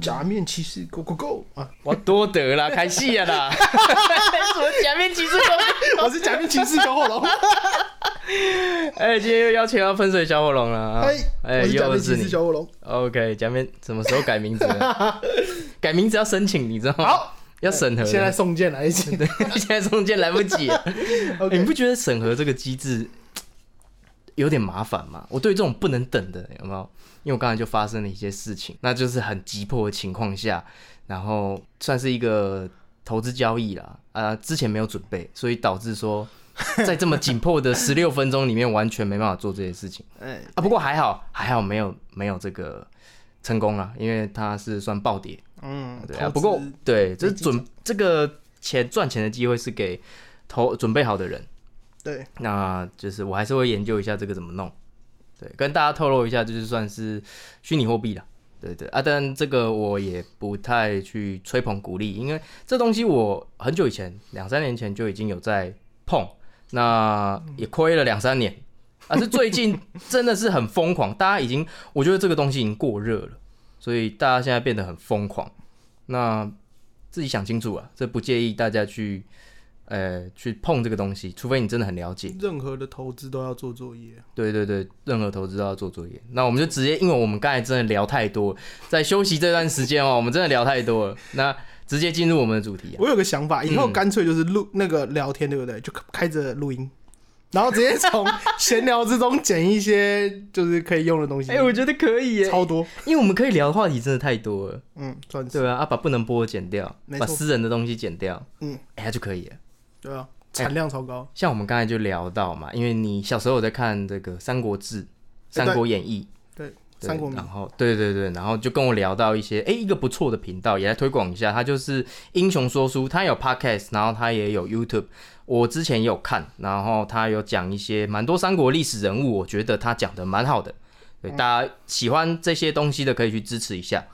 假面骑士 Go Go Go 啊！我多得啦，开戏了啦！什么假面骑士公？我是假面骑士小火龙。哎，今天又邀请到喷水小火龙了啊！嗨，哎，我是假又是你面骑士。小火龙。OK，假面什么时候改名字？改名字要申请，你知道吗？好，要审核。现在送件来一起。现在送件来不及 你不觉得审核这个机制有点麻烦吗？我对这种不能等的有没有？因为我刚才就发生了一些事情，那就是很急迫的情况下，然后算是一个投资交易啦，啊、之前没有准备，所以导致说 在这么紧迫的十六分钟里面，完全没办法做这些事情哎，啊。不过还好，还好没有没有这个成功啊，因为它是算暴跌，嗯，对啊，不过对，这准这个钱赚钱的机会是给投准备好的人。对，那就是我还是会研究一下这个怎么弄。对，跟大家透露一下，就是算是虚拟货币了。对对啊，但这个我也不太去吹捧鼓励，因为这东西我很久以前两三年前就已经有在碰，那也亏了两三年，啊是最近 真的是很疯狂，大家已经我觉得这个东西已经过热了，所以大家现在变得很疯狂。那自己想清楚啊，这不介意大家去呃去碰这个东西，除非你真的很了解。任何的投资都要做作业。对对对，任何投资都要做作业。那我们就直接，因为我们刚才真的聊太多，在休息这段时间哦，我们真的聊太多了。那直接进入我们的主题啊。我有个想法，以后嗯干脆就是录那个聊天，对不对？就开着录音，然后直接从闲聊之中剪一些就是可以用的东西。哎、我觉得可以耶，超多，因为我们可以聊的话题真的太多。了。嗯，算是。对啊，啊把不能播的剪掉，把私人的东西剪掉，嗯，哎、它就可以了。对啊，产量超高。像我们刚才就聊到嘛，因为你小时候有在看这个《三国志》《三国演义》对，对三国迷然后对对对，然后就跟我聊到一些，哎，一个不错的频道，也来推广一下。他就是英雄说书，他有 podcast，然后他也有 YouTube。我之前也有看，然后他有讲一些蛮多三国历史人物，我觉得他讲的蛮好的。对，大家喜欢这些东西的可以去支持一下。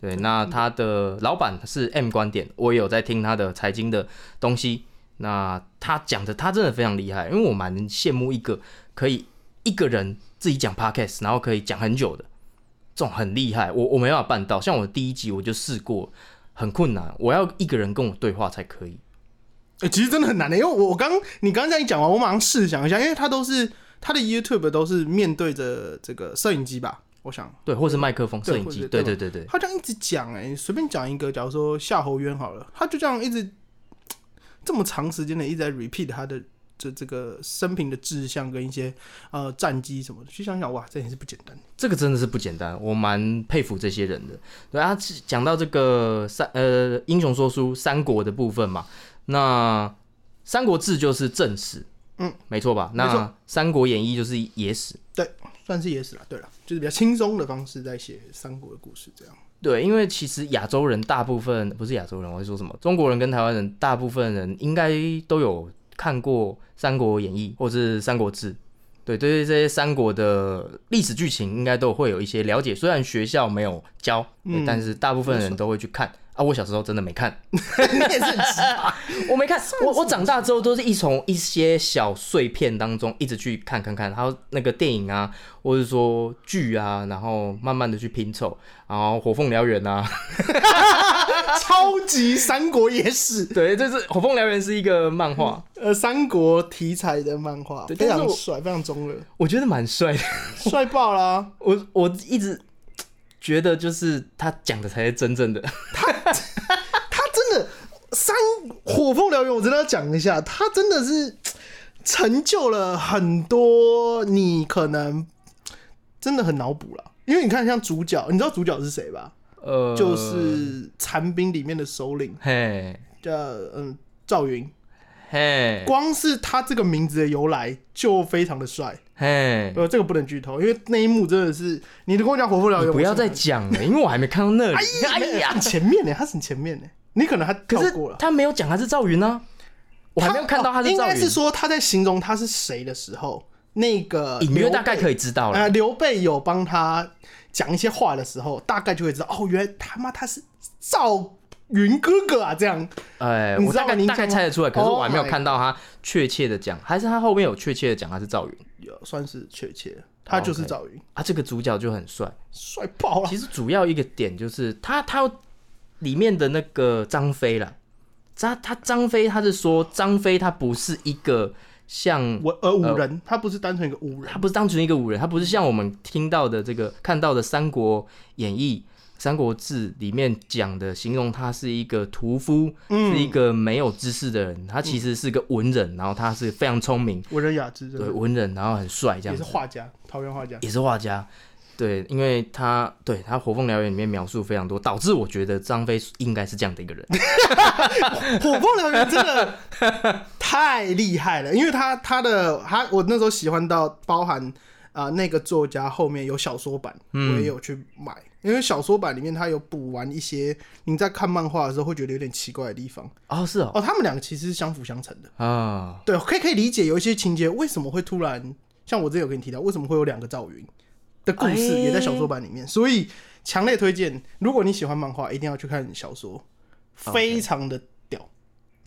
对，那他的老板是 M 观点，我也有在听他的财经的东西。那他讲的他真的非常厉害，因为我蛮羡慕一个可以一个人自己讲 podcast，然后可以讲很久的，这种很厉害。我我没办法办到，像我第一集我就试过，很困难，我要一个人跟我对话才可以。哎、其实真的很难的，因为我我刚你刚刚一讲完，我马上试想一下，因为他都是他的 YouTube 都是面对着这个摄影机吧，我想对，或是麦克风、对摄影机，对对对对对，他这样一直讲，哎，你随便讲一个，假如说夏侯渊好了，他就这样一直这么长时间的一直在 repeat 他的这这个生平的志向跟一些呃战绩什么的，去想想，哇，这也是不简单。这个真的是不简单，我蛮佩服这些人的。对啊，讲到这个三呃英雄说书三国的部分嘛，那《三国志》就是正史，嗯，没错吧？那《三国演义》就是野史。对算是野史了，对了，就是比较轻松的方式在写三国的故事，这样。对，因为其实亚洲人大部分不是亚洲人，我会说什么？中国人跟台湾人大部分人应该都有看过《三国演义》或是《三国志》。对，对于这些三国的历史剧情，应该都会有一些了解。虽然学校没有教，嗯但是大部分人都会去看啊。我小时候真的没看，我没看，我我长大之后都是一从一些小碎片当中一直去看看看，还有那个电影啊，或者说剧啊，然后慢慢的去拼凑，然后《火凤燎原》啊，超级三国野史，对，这是《火凤燎原》是一个漫画，呃，三国题材的漫画，非对但是我常帅，非常中二，我觉得蛮帅的。帅爆啦！我我一直觉得就是他讲的才是真正的，他真的三火凤燎原，我真的要讲一下，他真的是成就了很多你可能真的很脑补了。因为你看，像主角，你知道主角是谁吧？呃，就是残兵里面的首领，嘿叫嗯赵云。嘿光是他这个名字的由来就非常的帅。嘿，呃，这个不能剧透，因为那一幕真的是，你跟我讲火凤燎原，不要再讲了，因为我还没看到那里。很 哎呀，很前面呢，他是很前面呢，你可能还跳过了。他没有讲他是赵云呢、我还没有看到他是赵云。应该是说他在形容他是谁的时候，那个隐约大概可以。以知道了。呃，刘备有帮他讲一些话的时候，大概就会知道哦，原来他妈他是赵云哥哥啊？这样哎，我大概大概猜得出来，可是我还没有 Oh 看到他确切的讲，还是他后面有确切的讲他是赵云有算是确切，他就是赵云，啊，这个主角就很帅。帅爆了。其实主要一个点就是他他里面的那个张飞啦，他他张飞他是说张飞他不是一个像我呃五人，他不是单纯一个五人他，不是单纯一个武人，他不是像我们听到的这个看到的《三国演义》《三国志》里面讲的，形容他是一个屠夫，嗯是一个没有知识的人。他其实是个文人，然后他是非常聪明，文人雅致，对文人，然后很帅，这样也，是画家，桃园画家。也是画家。对，因为他对他《火凤燎原》里面描述非常多，导致我觉得张飞应该是这样的一个人。火凤燎原真的太厉害了，因为他他的他我那时候喜欢到包含啊、呃那个作家后面有小说版，嗯我也有去买，因为小说版里面他有补完一些你在看漫画的时候会觉得有点奇怪的地方。哦，是哦，哦，他们两个其实是相辅相成的，啊，对，可以可以理解有一些情节为什么会突然，像我之前有跟你提到，为什么会有两个赵云的故事哎也在小说版里面，所以强烈推荐，如果你喜欢漫画，一定要去看小说，非常的屌。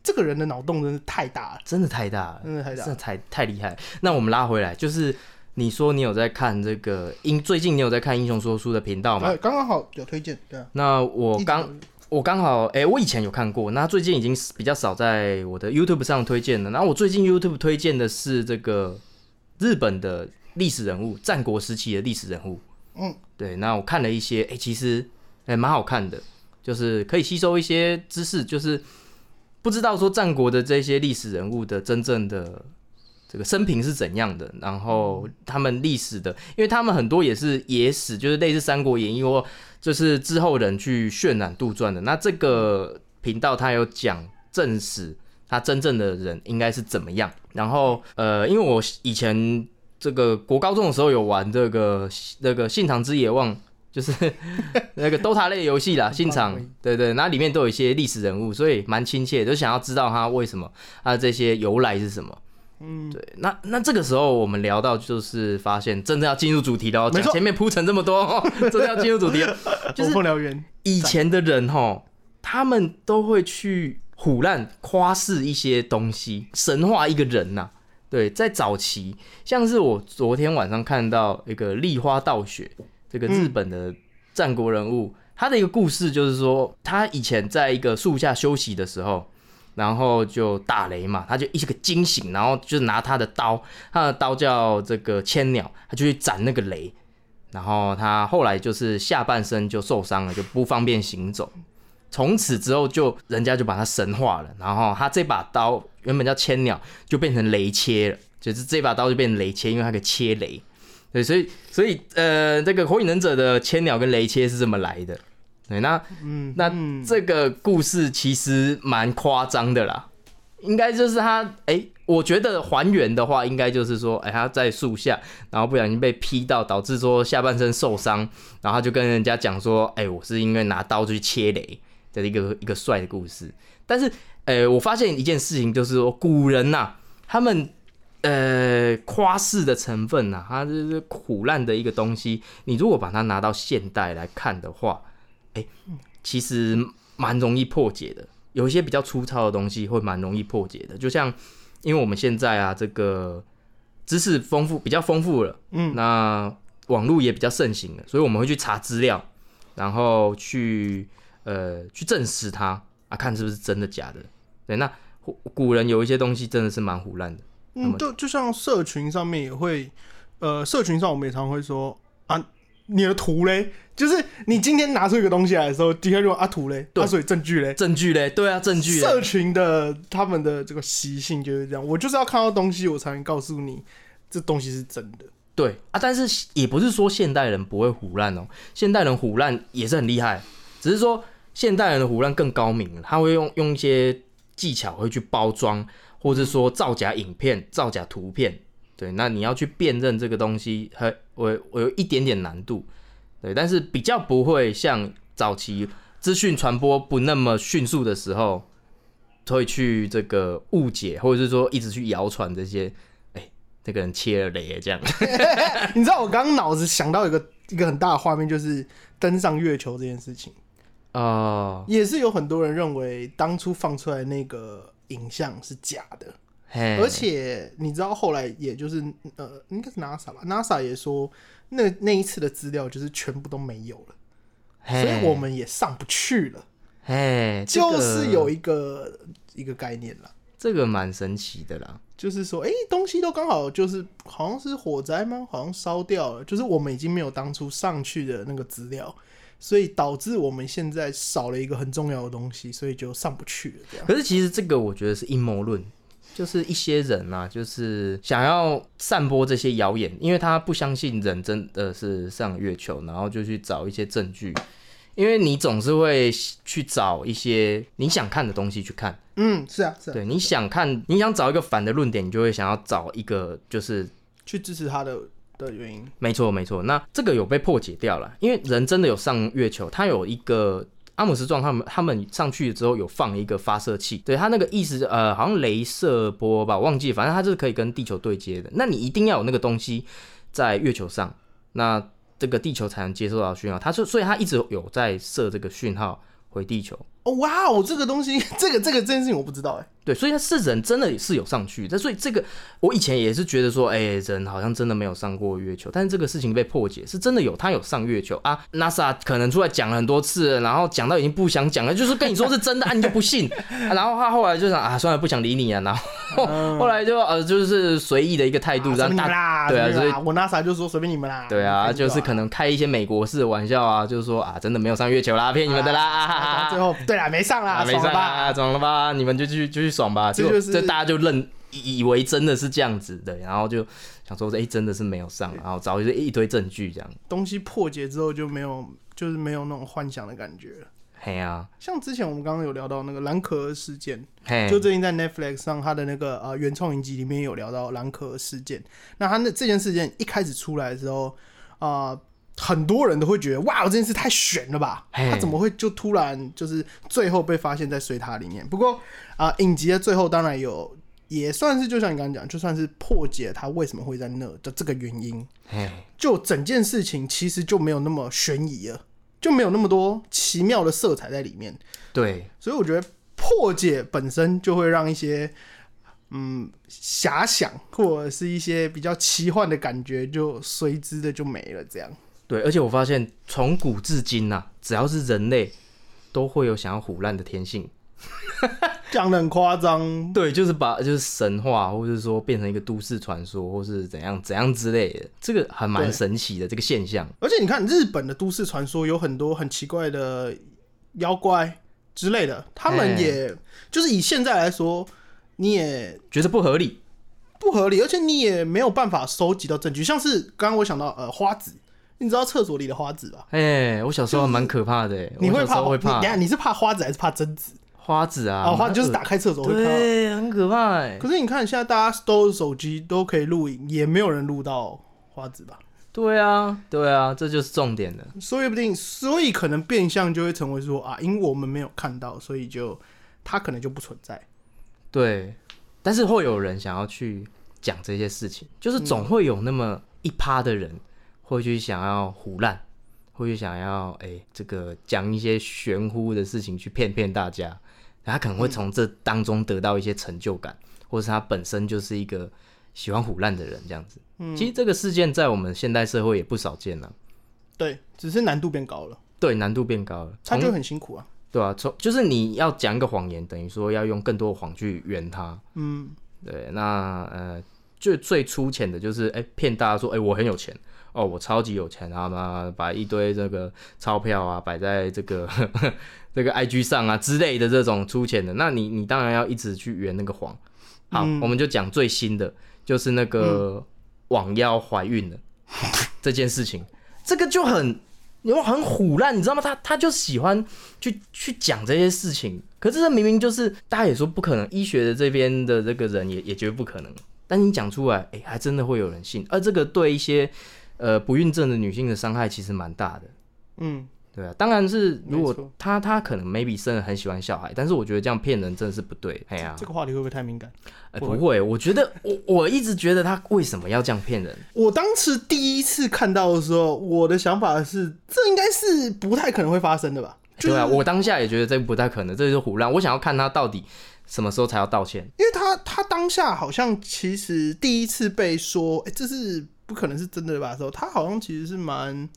这个人的脑洞真的太大了，真的太大了，真的太大真的太太厉害。那我们拉回来，就是你说你有在看这个英，最近你有在看英雄说书的频道吗？哎，刚刚好有推荐，对啊。那我刚我刚好，哎、我以前有看过，那最近已经比较少在我的 YouTube 上推荐了。然后我最近 YouTube 推荐的是这个日本的历史人物，战国时期的历史人物。嗯，对，那我看了一些，哎、其实哎蛮、好看的，就是可以吸收一些知识，就是不知道说战国的这些历史人物的真正的这个生平是怎样的，然后他们历史的，因为他们很多也是野史，就是类似《三国演义》或就是之后人去渲染杜撰的。那这个频道它有讲正史，他真正的人应该是怎么样。然后呃，因为我以前这个国高中的时候有玩这个那个《信长之野望》。就是 那个 DOTA 类游戏啦，信长，对对，那里面都有一些历史人物，所以蛮亲切的，就想要知道他为什么他的这些由来是什么。嗯，对，那那这个时候我们聊到就是发现真的要进入主题了讲前面铺陈这么多，哦 真的要进入主题了。就是凤燎原，以前的人哈，他们都会去唬烂、夸饰一些东西，神化一个人呐、对，在早期，像是我昨天晚上看到一个立花道雪，这个日本的战国人物，他的一个故事就是说，他以前在一个树下休息的时候，然后就打雷嘛，他就一个惊醒，然后就拿他的刀，他的刀叫这个千鸟，他就去斩那个雷，然后他后来就是下半身就受伤了，就不方便行走。从此之后就人家就把他神化了，然后他这把刀原本叫千鸟，就变成雷切了，就是这把刀就变成雷切，因为它可以切雷。对，所以所以呃，这个火影忍者的千鸟跟雷切是这么来的。对，那嗯，那嗯这个故事其实蛮夸张的啦，应该就是他，哎、我觉得还原的话，应该就是说，哎、他在树下，然后不小心被劈到，导致说下半身受伤，然后他就跟人家讲说，哎、我是因为拿刀去切雷的一个一个帅的故事。但是，呃，我发现一件事情，就是说古人呐、他们。呃，夸饰的成分呐、它就是苦难的一个东西。你如果把它拿到现代来看的话，其实蛮容易破解的。有一些比较粗糙的东西会蛮容易破解的，就像因为我们现在啊，这个知识丰富比较丰富了，嗯，那网络也比较盛行了，所以我们会去查资料，然后去呃去证实它啊，看是不是真的假的。对，那古古人有一些东西真的是蛮胡乱的，嗯，就就像社群上面也会，呃，社群上我们也常会说啊，你的图嘞，就是你今天拿出一个东西来的时候，底下就问啊图嘞，对。啊所以证据嘞，证据嘞，对啊，证据，社群的他们的这个习性就是这样，我就是要看到东西，我才能告诉你这东西是真的。对啊，但是也不是说现代人不会胡乱哦，现代人胡乱也是很厉害，只是说现代人的胡乱更高明，他会用用一些技巧会去包装，或者说造假影片、造假图片。对，那你要去辨认这个东西，还我我有一点点难度。对，但是比较不会像早期资讯传播不那么迅速的时候，会去这个误解，或者是说一直去谣传这些，哎、这个人切了雷这样。你知道我刚刚脑子想到一个一个很大的画面，就是登上月球这件事情。哦，也是有很多人认为当初放出来那个影像是假的，嘿，而且你知道后来也就是呃，应该是 NASA 吧，NASA 也说那那一次的资料就是全部都没有了，嘿。所以我们也上不去了，嘿，这就是有一个一个概念啦。这个蛮神奇的啦。就是说，哎、东西都刚好就是好像是火灾吗？好像烧掉了，就是我们已经没有当初上去的那个资料，所以导致我们现在少了一个很重要的东西，所以就上不去了。这样，可是其实这个我觉得是阴谋论，就是一些人啊，就是想要散播这些谣言，因为他不相信人真的是上月球，然后就去找一些证据。因为你总是会去找一些你想看的东西去看，嗯，是啊，是啊，对，你想看，你想找一个反的论点，你就会想要找一个就是去支持他的的原因，没错，没错。那这个有被破解掉了，因为人真的有上月球，他有一个阿姆斯壮他们他们上去之后有放一个发射器，对他那个意思呃好像镭射波吧，我忘记，反正它就是可以跟地球对接的。那你一定要有那个东西在月球上，那这个地球才能接收到讯号。他说，所以他一直有在射这个讯号回地球。哦，哇哦，这个东西，这个这个这件事情我不知道哎，对，所以他是人真的是有上去，但所以这个我以前也是觉得说，哎、人好像真的没有上过月球，但是这个事情被破解，是真的有，他有上月球啊。NASA 可能出来讲了很多次，然后讲到已经不想讲了，就是跟你说是真的啊，你就不信，啊然后他后来就想啊，算了，不想理你啊，然后后来就呃就是随意的一个态度，啊随便你让大们啦，对啊随便你们啦我 NASA 就说随便你们啦，对啊，就是可能开一些美国式的玩笑啊，就是说啊，真的没有上月球啦，骗你们的啦，最后对啦，没上啦，啊，没爽了上啊，吧？爽了吧？你们就去就去爽吧。结果这就是这大家就认以以为真的是这样子的，然后就想说，哎、真的是没有上，然后找一堆一堆证据这样。东西破解之后就没有，就是没有那种幻想的感觉了。嘿啊，像之前我们刚刚有聊到那个蓝可儿事件，嘿，就最近在 Netflix 上，他的那个呃原创影集里面有聊到蓝可儿事件。那他那这件事件一开始出来的时候，啊、很多人都会觉得哇，这件事太悬了吧？他怎么会就突然就是最后被发现在水塔里面？不过啊、影集的最后当然有。也算是，就像你刚刚讲，就算是破解他为什么会在那的这个原因，嘿，就整件事情其实就没有那么悬疑了，就没有那么多奇妙的色彩在里面。对，所以我觉得破解本身就会让一些嗯遐想或者是一些比较奇幻的感觉就随之的就没了。这样，对，而且我发现从古至今呐、只要是人类，都会有想要唬烂的天性。讲的很夸张。对，就是把就是神话，或者是说变成一个都市传说，或是怎样怎样之类的，这个还蛮神奇的这个现象。而且你看日本的都市传说有很多很奇怪的妖怪之类的，他们哎也就是以现在来说，你也觉得不合理，不合理，而且你也没有办法收集到证据。像是刚刚我想到呃花子，你知道厕所里的花子吧？哎、我小时候还蛮可怕的、欸，我小时你会怕候会怕你等一下你是怕花子还是怕贞子？花子啊，哦，花子就是打开厕所会看到。对，很可怕哎、可是你看，现在大家都有手机，都可以录影，也没有人录到花子吧？对啊，对啊，这就是重点了。说不定，所以可能变相就会成为说啊，因为我们没有看到，所以就它可能就不存在。对，但是会有人想要去讲这些事情，就是总会有那么一趴的人会去想要胡乱，会去想要哎、这个讲一些玄乎的事情去骗骗大家，他可能会从这当中得到一些成就感，或是他本身就是一个喜欢胡乱的人这样子。嗯其实这个事件在我们现代社会也不少见了，对，只是难度变高了，对，难度变高了，从他就很辛苦啊。对啊，从就是你要讲一个谎言，等于说要用更多的谎去圆它。嗯，对，那呃，最最粗浅的就是哎骗大家说哎、我很有钱哦，我超级有钱啊嘛，把一堆这个钞票啊摆在这个 这个 IG 上啊之类的这种出钱的，那你你当然要一直去圆那个谎。好，嗯我们就讲最新的，就是那个网妖怀孕了、这件事情，这个就很。因为很虎烂，你知道吗？他他就喜欢去去讲这些事情，可是这明明就是大家也说不可能，医学的这边的这个人也也觉得不可能，但你讲出来，哎、还真的会有人信，而这个对一些呃不孕症的女性的伤害其实蛮大的，嗯，对啊，当然是如果她她可能 maybe 生的很喜欢小孩，但是我觉得这样骗人真的是不对，哎呀、这个话题会不会太敏感？哎、不会我觉得我我一直觉得他为什么要这样骗人？我当时第一次看到的时候，我的想法是，这应该是不太可能会发生的吧？就是对啊，我当下也觉得这不太可能，这就是胡乱。我想要看他到底什么时候才要道歉。因为他他当下好像其实第一次被说，哎、这是不可能是真的吧？的时候，他好像其实是蛮，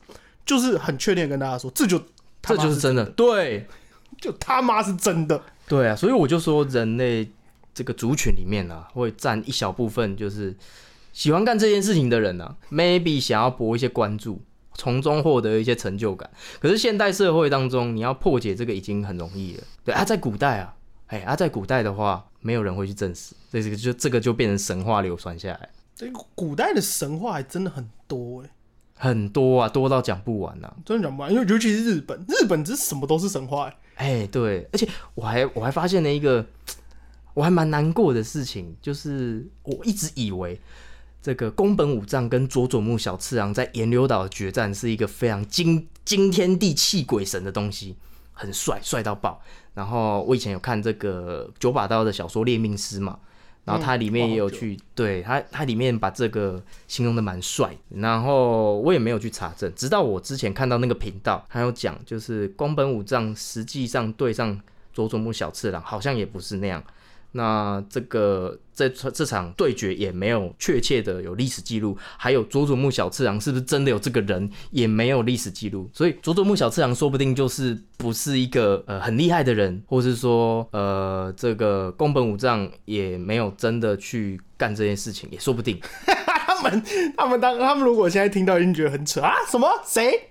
就是很确定跟大家说，这就这就是真的，对就他妈是真的。对啊，所以我就说人类这个族群里面啊，会占一小部分，就是喜欢干这件事情的人啊，maybe 想要博一些关注，从中获得一些成就感。可是现代社会当中，你要破解这个已经很容易了。对啊，在古代啊，哎啊，在古代的话，没有人会去证实，所以这个就这个就变成神话流传下来，这个古代的神话还真的很多哎、很多啊，多到讲不完啊。真的讲不完，因为尤其是日本，日本这什么都是神话、欸。哎、对，而且我还我还发现了一个我还蛮难过的事情，就是我一直以为这个宫本武藏跟佐佐木小次郎在岩流岛的决战是一个非常惊惊天地泣鬼神的东西，很帅，帅到爆。然后我以前有看这个九把刀的小说《猎命师》嘛，然后它里面也有去，对它它里面把这个形容的蛮帅，然后我也没有去查证，直到我之前看到那个频道，还有讲就是宫本武藏实际上对上佐佐木小次郎好像也不是那样。那这个这这场对决也没有确切的有历史记录，还有佐佐木小次郎是不是真的有这个人也没有历史记录，所以佐佐木小次郎说不定就是不是一个呃很厉害的人，或是说呃这个宫本武藏也没有真的去干这件事情，也说不定。他们他们当他们如果现在听到，一定觉得很扯啊！什么谁？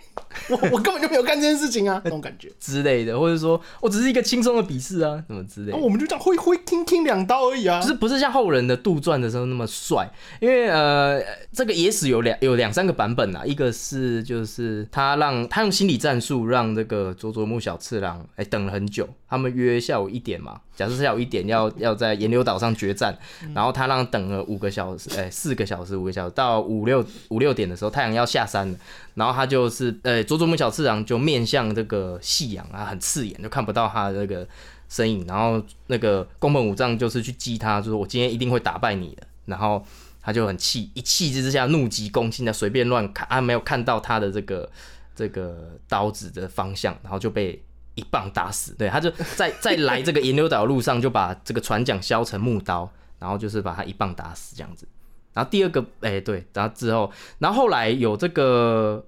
我我根本就没有干这件事情啊，那种感觉。之类的，或者说我只是一个轻松的比试啊，什么之类的那。我们就这样挥挥听听两刀而已啊。就是不是像后人的杜撰的时候那么帅，因为呃，这个野史有两有两三个版本啊，一个是就是他让他用心理战术让这个佐佐木小次郎哎、等了很久，他们约下午一点嘛，假设下午一点要要在岩流岛上决战，然后他让等了五个小时，哎、四个小时五个小时，到五六五六点的时候太阳要下山了，然后他就是呃佐佐木小次郎就面向这个夕阳啊，很刺眼，就看不到他的那个身影，然后那个宫本武藏就是去激他，就说我今天一定会打败你的，然后他就很气，一气之下怒急攻心的随便乱砍，啊没有看到他的这个 这个刀子的方向，然后就被一棒打死。对，他就在 在来这个岩流岛的路上就把这个船桨削成木刀，然后就是把他一棒打死这样子。然后第二个，哎、对，然后之后，然后后来有这个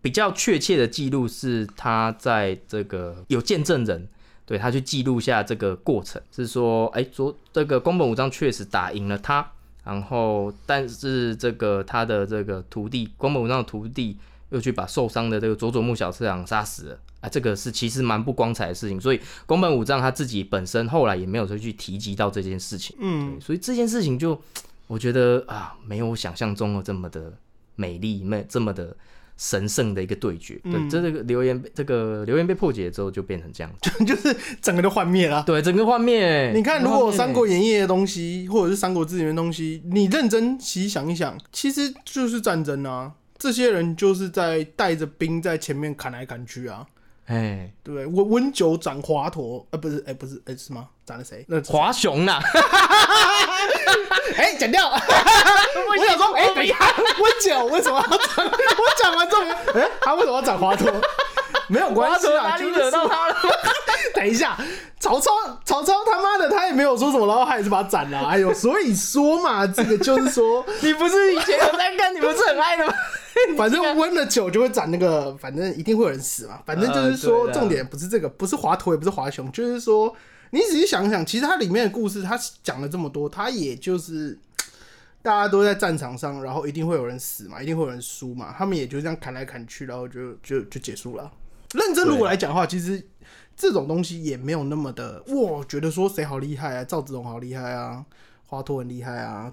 比较确切的记录是他在这个有见证人，对他去记录下这个过程，是说，哎、昨这个宫本武藏确实打赢了他，然后但是这个他的这个徒弟宫本武藏的徒弟又去把受伤的这个佐佐木小次郎杀死了。啊，这个是其实蛮不光彩的事情，所以宫本武藏他自己本身后来也没有去提及到这件事情。嗯，所以这件事情就我觉得啊，没有我想象中的这么的美丽，没这么的神圣的一个对决。对，嗯这个留言这个留言被破解之后，就变成这样。就 就是整个都幻灭了。对，整个幻灭，你看，如果《三国演演义》的东西，或者是《三国志》里面的东西，你认真细想一想，其实就是战争啊。这些人就是在带着兵在前面砍来砍去啊，哎，对？温温酒斩华佗，呃，不是，哎、不是，哎、是吗？斩了谁？那华雄呐，哎，剪掉。我想说，哎、等一下，温酒为什么要斩？我讲完之后，哎、他为什么要斩华佗？没有关系啊，哪里就是惹到他了？等一下，曹操，曹操他妈的，他也没有说什么，然后他也是把他斩了、哎呦，所以说嘛，这个就是说，你不是以前有在看，你不是很爱的吗？反正温了酒就会斩那个，反正一定会有人死嘛。反正就是说，重点不是这个，不是华佗，也不是华雄，就是说，你仔细想想，其实它里面的故事，它讲了这么多，它也就是大家都在战场上，然后一定会有人死嘛，一定会有人输嘛，他们也就这样砍来砍去，然后就就就结束了。认真如果来讲的话，其实这种东西也没有那么的哇，觉得说谁好厉害啊，赵子龙好厉害啊，华佗很厉害啊。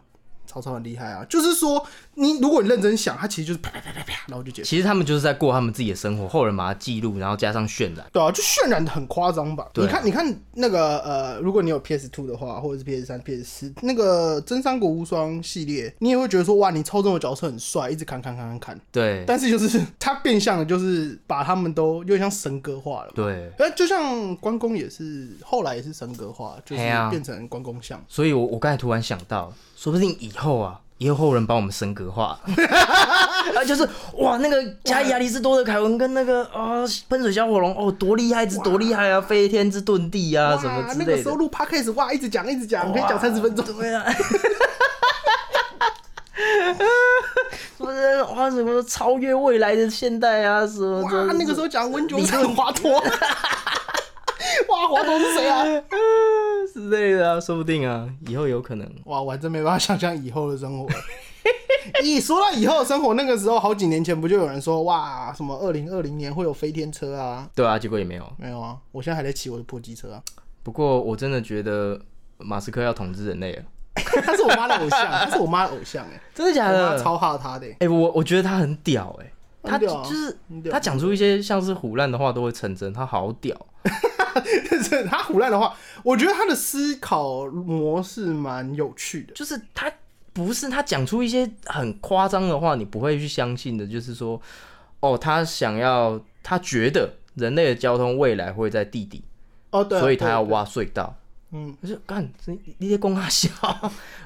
曹操很厉害啊，就是说，你如果你认真想，他其实就是啪啪啪啪啪，然后就结束。其实他们就是在过他们自己的生活，后人把它记录，然后加上渲染。对啊，就渲染的很夸张吧？你看，你看那个呃，如果你有 PS Two 的话，或者是 PS 三、PS 四，那个《真三国无双》系列，你也会觉得说，哇，你操纵的角色很帅，一直砍砍砍砍砍。对但是就是他变相的，就是把他们都有点像神格化了。对，呃，就像关公也是，后来也是神格化，就是变成关公像。所以我我刚才突然想到，说不定以后啊，以后后人帮我们升格化，啊，就是哇，那个加亚里士多德凯文跟那个啊喷水小火龙哦，多厉害之多厉害啊，飞天之遁地啊，什么哇，之类的那个时候。录 podcast 哇，一直讲一直讲，可以讲三十分钟。对啊。什么哇什么超越未来的现代啊什么的，哇，那个时候讲温酒厂华佗，哇，华佗是谁啊？之类的啊，说不定啊，以后有可能。哇，我还真没办法想象以后的生活。一，说到以后的生活，那个时候好几年前不就有人说哇，什么二零二零年会有飞天车啊？对啊，结果也没有。没有啊，我现在还在骑我的破机车啊。不过我真的觉得马斯克要统治人类了，他是我妈的偶像，他是我妈的偶像哎、真的假的？我超怕他的、欸。哎、我我觉得他很屌哎、他就是他讲出一些像是胡乱的话都会成真，他好屌。是 他胡乱的话，我觉得他的思考模式蛮有趣的。就是他不是他讲出一些很夸张的话，你不会去相信的。就是说，哦，他想要，他觉得人类的交通未来会在地底，哦，对啊、所以他要挖隧道。嗯，我就干，这你在公他笑，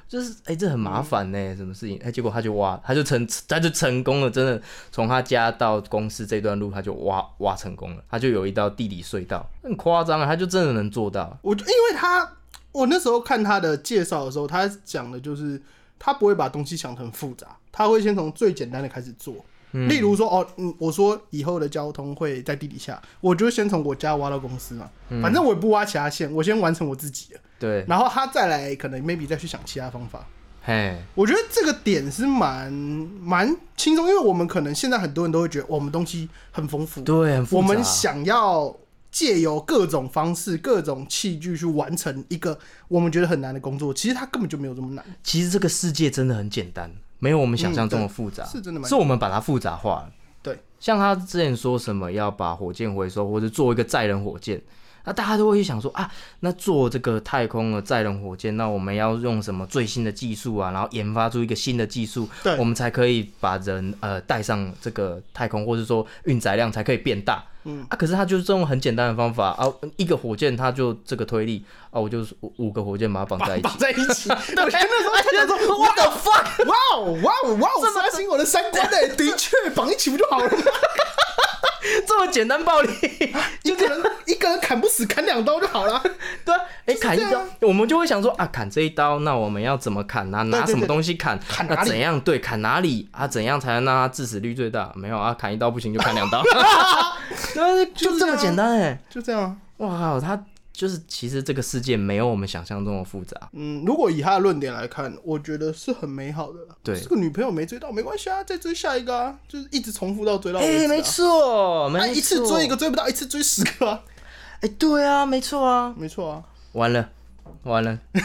就是哎、这很麻烦呢，什么事情？哎、结果他就挖，他就成，他就成功了，真的从他家到公司这段路，他就挖挖成功了，他就有一道地理隧道，很夸张啊，他就真的能做到。我就因为他，我那时候看他的介绍的时候，他讲的就是他不会把东西想得很复杂，他会先从最简单的开始做。例如说，哦，嗯，我说以后的交通会在地底下，我就先从我家挖到公司嘛，反正我也不挖其他线，我先完成我自己的，对，然后他再来可能 maybe 再去想其他方法。嘿，我觉得这个点是蛮蛮轻松，因为我们可能现在很多人都会觉得我们东西很丰富，对。我们想要借由各种方式、各种器具去完成一个我们觉得很难的工作，其实它根本就没有这么难。其实这个世界真的很简单，没有我们想象中的复杂，是真的吗是我们把它复杂化了。对，像他之前说什么要把火箭回收，或者做一个载人火箭，那大家都会去想说啊，那做这个太空的载人火箭，那我们要用什么最新的技术啊？然后研发出一个新的技术，对我们才可以把人呃带上这个太空，或者说运载量才可以变大。嗯啊，可是他就是这种很简单的方法啊，一个火箭他就这个推力啊，我就是五五个火箭把它绑在一起绑。在一起，我觉得那时候他就说：“哇 What the fuck？哇哦哇哦哇哦，刷新我的三观的，的确绑一起不就好了吗？这么简单暴力，一个人一个人砍不死，砍两刀就好了。对啊，哎、砍一刀我们就会想说啊，砍这一刀，那我们要怎么砍啊？拿对对什么东西砍？那砍哪里怎样对？砍哪里啊？怎样才能让他致死率最大？没有啊，砍一刀不行就砍两刀，对啊，就这么简单哎、就这样啊。哇靠，他就是其实这个世界没有我们想象中的复杂。嗯，如果以他的论点来看，我觉得是很美好的。对这个女朋友没追到没关系啊，再追下一个啊，就是一直重复到追到哎。没错，没啊，错，一次追一个追不到，一次追十个啊，哎、对啊，没错啊，没错啊。完了。完了，我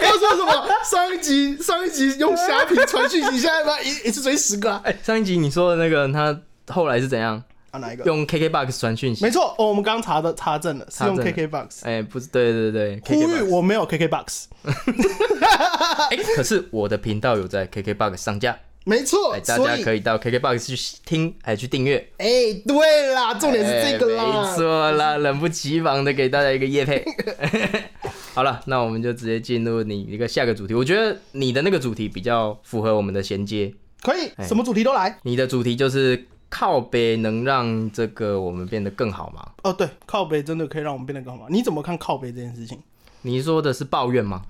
刚刚说什么？上一集上一集用虾皮传讯息，现在把一一次追十个啊？哎、上一集你说的那个他后来是怎样啊，哪一个？用 KKBOX 传讯息？没错哦，我们刚刚查的查证了，是用查证了 KKBox。哎、不是，对对对呼吁我没有 KKBox，哎、可是我的频道有在 KKBOX 上架，没错哎、，大家可以到 KKBOX 去听，还去订阅。哎，对啦，重点是这个哎没啦。错啦，冷不其防的给大家一个夜配。好了，那我们就直接进入你一个下个主题。我觉得你的那个主题比较符合我们的衔接。可以，哎什么主题都来。你的主题就是靠背能让这个我们变得更好吗？哦，对，靠背真的可以让我们变得更好吗。你怎么看靠背这件事情？你说的是抱怨吗？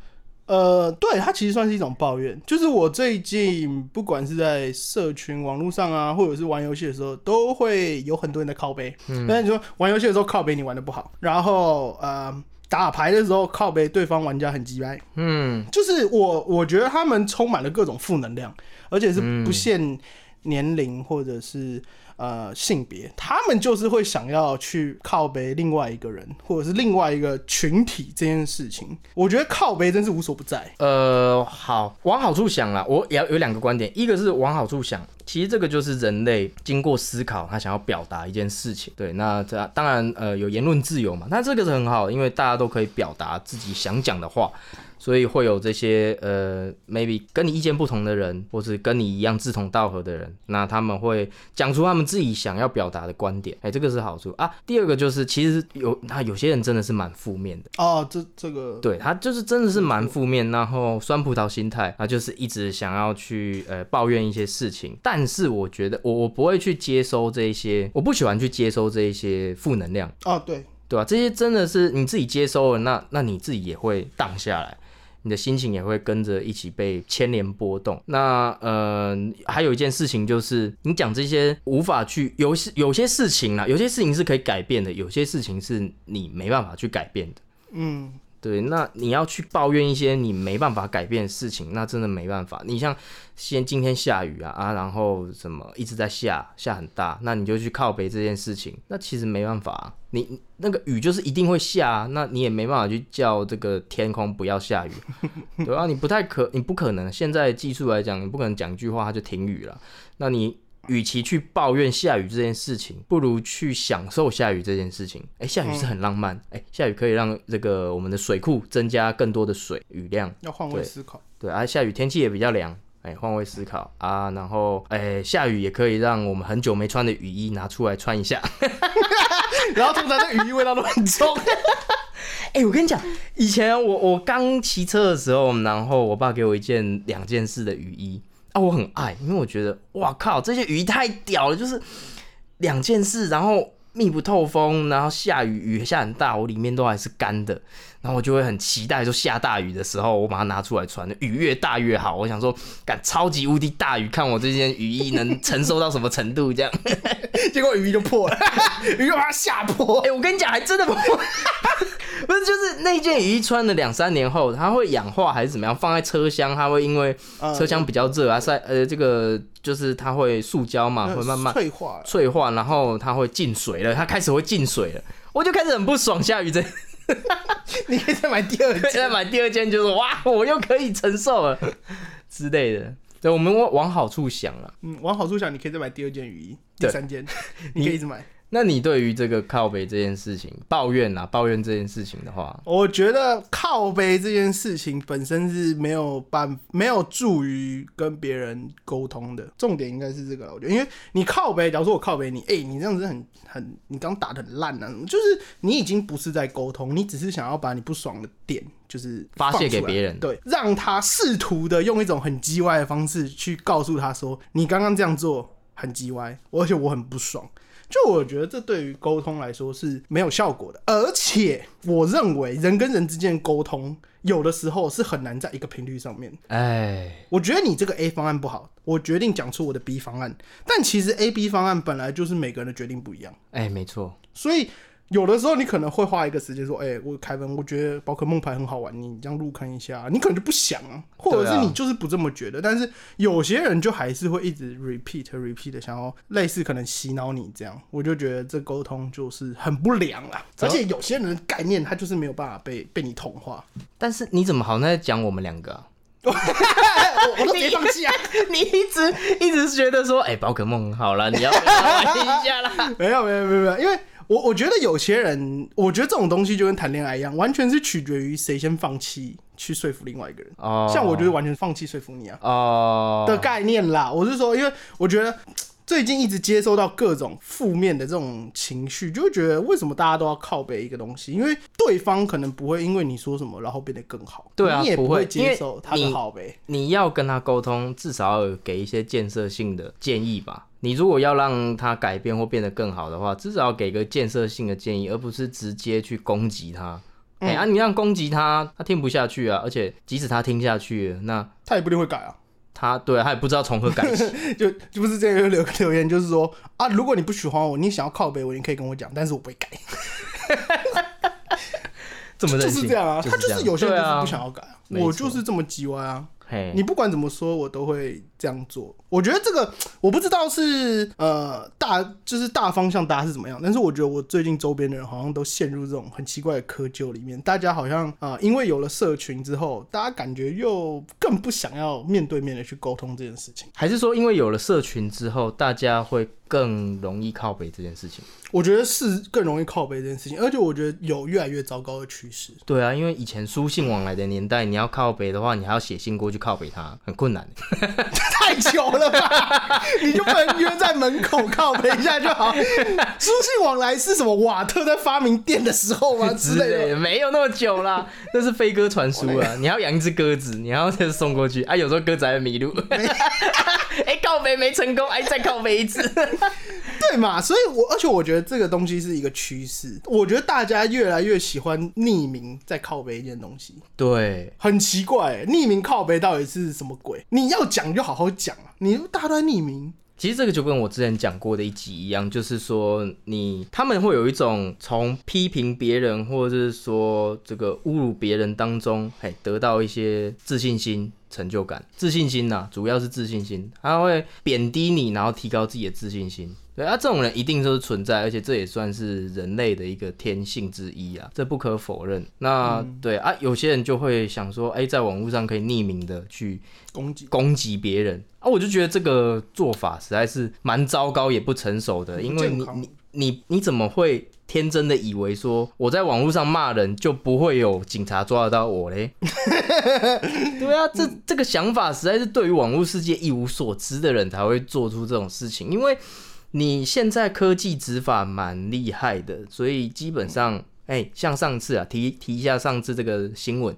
呃，对，它其实算是一种抱怨。就是我最近不管是在社群网络上啊，或者是玩游戏的时候，都会有很多人在靠背。嗯，但是你说玩游戏的时候靠背你玩的不好，然后呃打牌的时候靠背对方玩家很鸡掰，嗯，就是我我觉得他们充满了各种负能量，而且是不限年龄或者是呃性别，他们就是会想要去靠背另外一个人或者是另外一个群体这件事情。我觉得靠背真是无所不在。呃，好，往好处想啦，我也有两个观点，一个是往好处想，其实这个就是人类经过思考，他想要表达一件事情。对，那这当然呃有言论自由嘛，那这个是很好，因为大家都可以表达自己想讲的话。所以会有这些呃，maybe 跟你意见不同的人，或是跟你一样志同道合的人，那他们会讲出他们自己想要表达的观点，哎、这个是好处啊。第二个就是其实有他有些人真的是蛮负面的。哦，这这个对他就是真的是蛮负面，然后酸葡萄心态，他就是一直想要去呃抱怨一些事情。但是我觉得我我不会去接收这一些，我不喜欢去接收这一些负能量，哦，对，对吧、这些真的是你自己接收了，那那你自己也会荡下来。你的心情也会跟着一起被牵连波动。那呃，还有一件事情就是，你讲这些无法去有些有些事情啦，有些事情是可以改变的，有些事情是你没办法去改变的。嗯，对，那你要去抱怨一些你没办法改变的事情，那真的没办法。你像先今天下雨啊啊，然后什么一直在下，下很大，那你就去靠北这件事情，那其实没办法啊、你那个雨就是一定会下、啊，那你也没办法去叫这个天空不要下雨，对啊，你不太可，你不可能。现在技术来讲，你不可能讲一句话它就停雨了。那你与其去抱怨下雨这件事情，不如去享受下雨这件事情。哎、下雨是很浪漫，哎、下雨可以让这个我们的水库增加更多的水雨量。要换位思考。对啊，下雨天气也比较凉，哎、换位思考啊，然后哎、下雨也可以让我们很久没穿的雨衣拿出来穿一下。然后通常那雨衣味道都很重。哎、我跟你讲，以前我我刚骑车的时候，然后我爸给我一件两件式的雨衣啊，我很爱，因为我觉得哇靠，这些鱼太屌了，就是两件事，然后密不透风，然后下雨雨下很大，我里面都还是干的，然后我就会很期待，说下大雨的时候我把它拿出来穿，雨越大越好。我想说，敢超级无敌大雨，看我这件雨衣能承受到什么程度，这样。结果雨衣就破了，雨衣把它吓破哎、。我跟你讲，还真的破 不是，就是那件雨衣穿了两三年后，它会氧化还是怎么样？放在车厢，它会因为呃车厢比较热啊，晒呃这个就是它会塑胶嘛，会慢慢脆化了。脆化，然后它会进水了，它开始会进水了，我就开始很不爽。下雨这 你可以再买第二件。再买第二件就是哇，我又可以承受了之类的。对，我们往往好处想了。嗯，往好处想，你可以再买第二件雨衣，第三件，你可以一直买。那你对于这个靠背这件事情抱怨啊，抱怨这件事情的话，我觉得靠背这件事情本身是没有办没有助于跟别人沟通的，重点应该是这个，我觉得，因为你靠背，假如说我靠背你，哎、你这样子很很，你刚打的很烂啊，就是你已经不是在沟通，你只是想要把你不爽的点就是发泄给别人对，让他试图的用一种很叽歪的方式去告诉他说，你刚刚这样做很叽歪，而且我很不爽。就我觉得这对于沟通来说是没有效果的，而且我认为人跟人之间沟通有的时候是很难在一个频率上面。哎，我觉得你这个 A 方案不好，我决定讲出我的 B 方案，但其实 A、B 方案本来就是每个人的决定不一样，哎，没错，所以有的时候你可能会花一个时间说，哎、我凯文，我觉得宝可梦牌很好玩，你这样入坑一下，你可能就不想啊，或者是你就是不这么觉得，但是有些人就还是会一直 repeat repeat 的想要类似可能洗脑你这样，我就觉得这沟通就是很不良啦，而且有些人的概念他就是没有办法被被你同化，但是你怎么好像在讲我们两个、啊？我 我都没放弃啊，你一直一直觉得说，哎、宝可梦好了，你要玩一下啦？没有没有没有没有，因为我我觉得有些人，我觉得这种东西就跟谈恋爱一样，完全是取决于谁先放弃去说服另外一个人。哦，像我就是完全放弃说服你啊哦的概念啦。我是说，因为我觉得最近一直接收到各种负面的这种情绪，就会觉得为什么大家都要靠背一个东西？因为对方可能不会因为你说什么然后变得更好，对啊你也不会会接受他的好呗。你要跟他沟通，至少要有给一些建设性的建议吧。你如果要让他改变或变得更好的话，至少要给个建设性的建议，而不是直接去攻击他。哎、啊，你让攻击他，他听不下去啊！而且即使他听下去，那他也不一定会改啊，他对、啊、他也不知道从何改起。就就不是这个留留言，就是说啊，如果你不喜欢我，你想要靠背我，你可以跟我讲，但是我不会改，就 这么任性，是这样啊。他就是有些人就是不想要改啊，我就是这么叽歪啊。嘿，你不管怎么说，我都会这样做。我觉得这个我不知道是呃大就是大方向大家是怎么样，但是我觉得我最近周边的人好像都陷入这种很奇怪的窠臼里面。大家好像啊、呃因为有了社群之后，大家感觉又更不想要面对面的去沟通这件事情。还是说，因为有了社群之后，大家会更容易靠北这件事情？我觉得是更容易靠北这件事情，而且我觉得有越来越糟糕的趋势。对啊，因为以前书信往来的年代，你要靠北的话，你还要写信过去靠北他，很困难。太久了吧？你就不能约在门口靠背一下就好？书信往来是什么？瓦特在发明电的时候吗？之类的。没有那么久啦，那是飞鸽传书啊！你要养一只鸽子，你要再送过去啊！有时候鸽子还会迷路，哎，靠背没成功，哎，再靠背一次，对嘛？所以，我而且我觉得这个东西是一个趋势，我觉得大家越来越喜欢匿名在靠背一件东西。对，很奇怪，匿名靠背到底是什么鬼？你要讲就好好讲啊！你大家都在匿名。其实这个就跟我之前讲过的一集一样，就是说你他们会有一种从批评别人或者是说这个侮辱别人当中，嘿，得到一些自信心、成就感。自信心呐，主要是自信心，他会贬低你，然后提高自己的自信心。对啊，这种人一定都是存在，而且这也算是人类的一个天性之一啊，这不可否认。那对啊，有些人就会想说，哎，在网络上可以匿名的去攻击攻击别人啊，我就觉得这个做法实在是蛮糟糕也不成熟的，因为你你你你怎么会天真的以为说我在网络上骂人就不会有警察抓得到我嘞？对啊，这这个想法实在是对于网络世界一无所知的人才会做出这种事情，因为。你现在科技执法蛮厉害的，所以基本上，哎，像上次啊，提提一下上次这个新闻，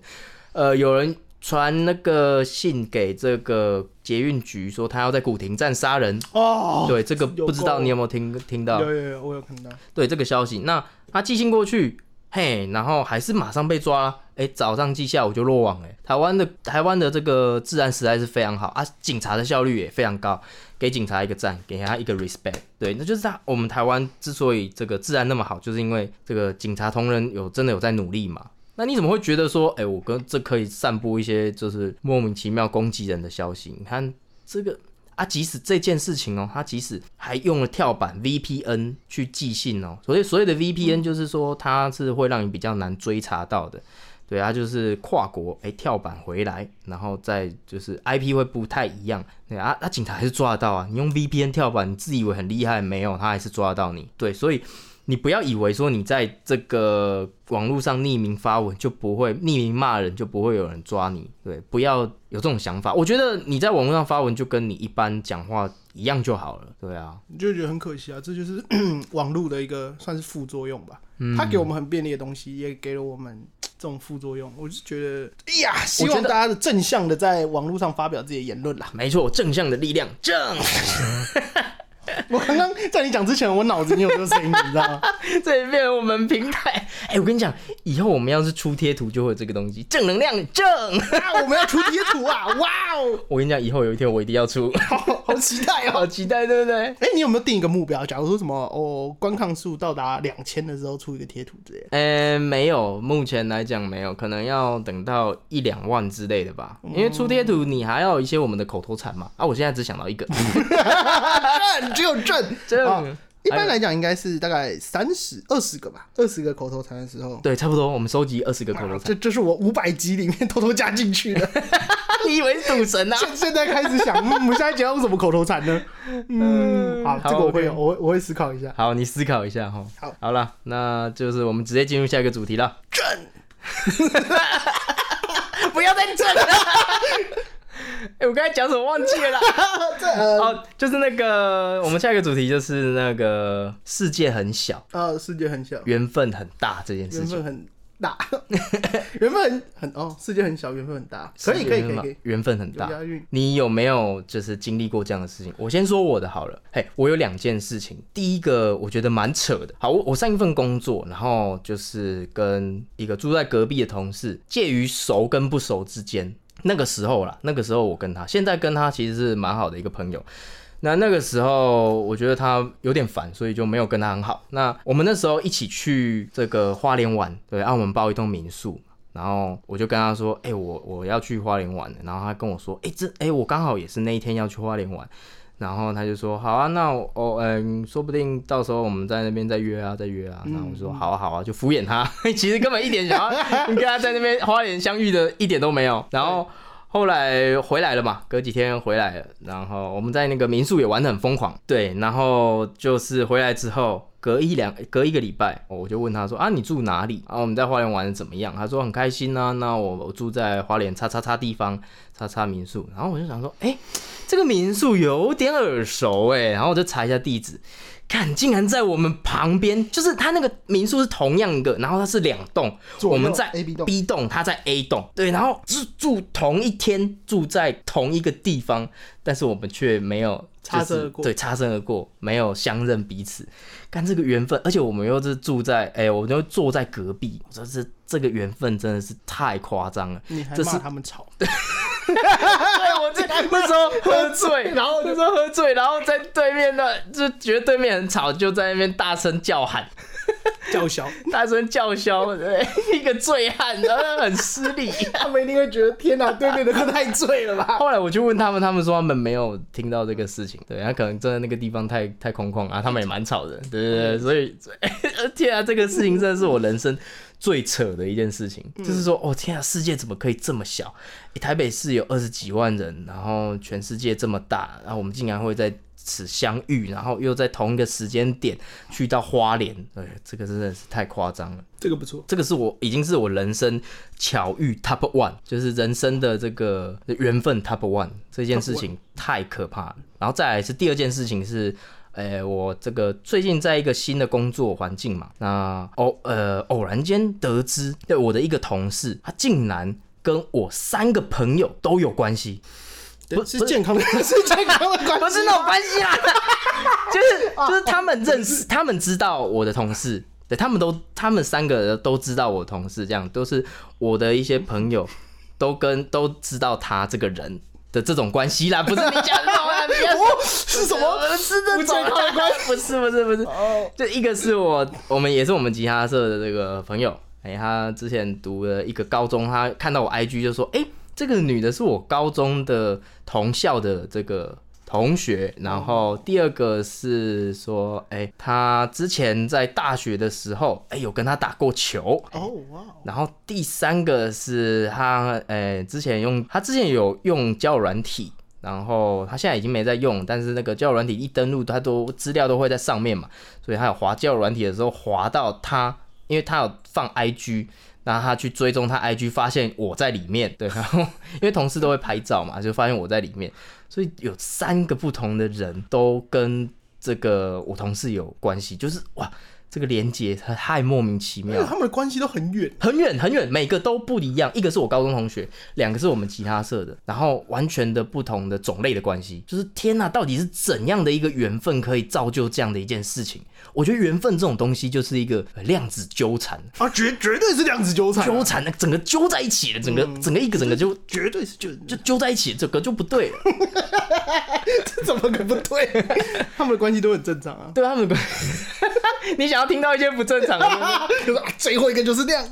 呃，有人传那个信给这个捷运局，说他要在古亭站杀人哦，对，这个不知道你有没有听听到？有有有，我有看到。对这个消息，那他寄信过去，嘿，然后还是马上被抓。哎，早上记下午就落网哎！台湾的台湾的这个治安实在是非常好啊，警察的效率也非常高，给警察一个赞，给他一个 respect。对，那就是他我们台湾之所以这个治安那么好，就是因为这个警察同仁有真的有在努力嘛。那你怎么会觉得说，哎，我跟这可以散布一些就是莫名其妙攻击人的消息？你看这个啊，即使这件事情哦，他即使还用了跳板 VPN 去寄信哦，所以所谓的 VPN 就是说它是会让你比较难追查到的。对啊，就是跨国哎跳板回来，然后再就是 IP 会不太一样。对啊，那警察还是抓得到啊。你用 VPN 跳板，你自以为很厉害，没有，他还是抓得到你。对，所以你不要以为说你在这个网络上匿名发文就不会匿名骂人就不会有人抓你。对，不要有这种想法。我觉得你在网络上发文就跟你一般讲话一样就好了。对啊，你就觉得很可惜啊。这就是 网络的一个算是副作用吧。嗯，它给我们很便利的东西，也给了我们。这种副作用，我是觉得，哎呀，希望大家的正向的在网络上发表自己的言论啦。没错，正向的力量，正。我刚刚在你讲之前，我脑子里有这个声音，你知道吗？这变成我们平台。哎，我跟你讲，以后我们要是出贴图，就会有这个东西，正能量正。我们要出贴图啊！哇哦！我跟你讲，以后有一天我一定要出，好期待哦，好期待，对不对？哎，你有没有定一个目标？假如说什么，哦，观看数到达两千的时候出一个贴图之类？呃，没有，目前来讲没有，可能要等到一两万之类的吧。因为出贴图，你还要一些我们的口头禅嘛。啊，我现在只想到一个。只有正正，一般来讲应该是大概三十二十个吧，二十个口头禅的时候，对，差不多。我们收集二十个口头禅，这这是我五百集里面偷偷加进去的。你以为是赌神啊？现现在开始想，我们下一集要用什么口头禅呢？嗯，好，这个我会，我我会思考一下。好，你思考一下哈。好，好了，那就是我们直接进入下一个主题了。正，不要再正了。哎，我刚才讲什么忘记了？哦，就是那个，我们下一个主题就是那个世界很小啊，世界很小，缘分很大这件事情。缘分很大，缘分很很哦，世界很小，缘分很大，可以可以可以，缘分很大。你有没有就是经历过这样的事情？我先说我的好了。嘿，我有两件事情。第一个我觉得蛮扯的。好，我我上一份工作，然后就是跟一个住在隔壁的同事，介于熟跟不熟之间。那个时候啦，那个时候我跟他，现在跟他其实是蛮好的一个朋友。那那个时候我觉得他有点烦，所以就没有跟他很好。那我们那时候一起去这个花莲玩，对，澳门包一栋民宿，然后我就跟他说，哎，我我要去花莲玩然后他跟我说，哎，这哎我刚好也是那一天要去花莲玩。然后他就说好啊，那我嗯，说不定到时候我们在那边再约啊，再约啊。然后我说好啊好啊，就敷衍他，其实根本一点想要跟他在那边花莲相遇的一点都没有。然后后来回来了嘛，隔几天回来了，然后我们在那个民宿也玩的很疯狂。对，然后就是回来之后，隔一两隔一个礼拜，我就问他说啊，你住哪里？啊，我们在花莲玩的怎么样？他说很开心啊。那我我住在花莲叉叉叉地方叉叉民宿。然后我就想说，哎、这个民宿有点耳熟哎、然后我就查一下地址，看竟然在我们旁边，就是他那个民宿是同样一个，然后它是两栋，我们在 A B 栋 B 栋，他在 A 栋，对，然后是住同一天，住在同一个地方，但是我们却没有就是擦身而过对，擦身而过，没有相认彼此。看这个缘分，而且我们又是住在，哎、我们又坐在隔壁，我说这这个缘分真的是太夸张了。你还这是骂他们吵，对，我这那时候喝醉，然后那时候喝醉，然后在对面的就觉得对面很吵，就在那边大声叫喊。叫嚣，大声叫嚣，对，一个醉汉，然后很失礼。他们一定会觉得天哪，对面的人太醉了吧？后来我就问他们，他们说他们没有听到这个事情，对，他可能真的那个地方太太空旷啊，他们也蛮吵的，对对对，所以，天啊，这个事情真的是我人生最扯的一件事情，就是说，哦天啊，世界怎么可以这么小？诶台北市有二十几万人，然后全世界这么大，然后我们竟然会在此相遇，然后又在同一个时间点去到花莲，哎，这个真的是太夸张了。这个不错，这个是我已经是我人生巧遇 top one，就是人生的这个缘分 top one 这件事情太可怕了。然后再来是第二件事情是，呃，我这个最近在一个新的工作环境嘛，那偶呃偶然间得知，对我的一个同事，他竟然跟我三个朋友都有关系，不是健康的，是健康的关系，不是那种关系啦，就是就是他们认识，他们知道我的同事，对他们都他们三个都知道我同事，这样都是我的一些朋友，都跟都知道他这个人的这种关系啦，不是 你讲的那种啊，你要哦是什么？是这种。关不是不是不是，哦，就一个是我，我们也是我们吉他社的这个朋友，哎、他之前读了一个高中，他看到我 IG 就说，哎、这个女的是我高中的同校的这个同学，然后第二个是说，哎、他之前在大学的时候，哎、有跟他打过球，哦哇，然后第三个是他，呃，之前用他之前有用交友软体，然后他现在已经没在用，但是那个交友软体一登录，他都资料都会在上面嘛，所以他有滑交友软体的时候滑到他，因为他有放 IG。然后他去追踪他 IG，发现我在里面，对，然后因为同事都会拍照嘛，就发现我在里面，所以有三个不同的人都跟这个我同事有关系，就是哇，这个连接他太莫名其妙他们的关系都很远，很远很远，每个都不一样。一个是我高中同学，两个是我们吉他社的，然后完全的不同的种类的关系。就是天呐，到底是怎样的一个缘分可以造就这样的一件事情？我觉得缘分这种东西就是一个呃量子纠缠，啊，绝绝对是量子纠缠啊，纠缠的整个揪在一起了，整个整个一个整个就绝对是就就揪在一起，整个就不对了。这怎么可不对？他们的关系都很正常啊。对他们的关，你想要听到一些不正常的东西？就是啊，最后一个就是这样。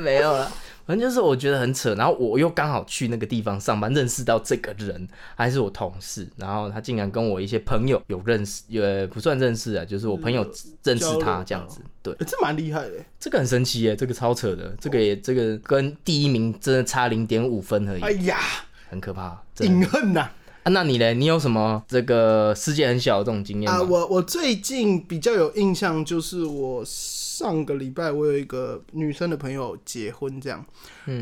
没有了。反正就是我觉得很扯，然后我又刚好去那个地方上班，认识到这个人，还是我同事，然后他竟然跟我一些朋友有认识，也不算认识啊，就是我朋友认识他这样子。对，欸这蛮厉害的。这个很神奇耶，这个超扯的，这个也这个跟第一名真的差零点五分而已，哎呀，很可怕。隐恨呐！啊，那你嘞？你有什么这个世界很小的这种经验？啊，我我最近比较有印象，就是我上个礼拜我有一个女生的朋友结婚这样，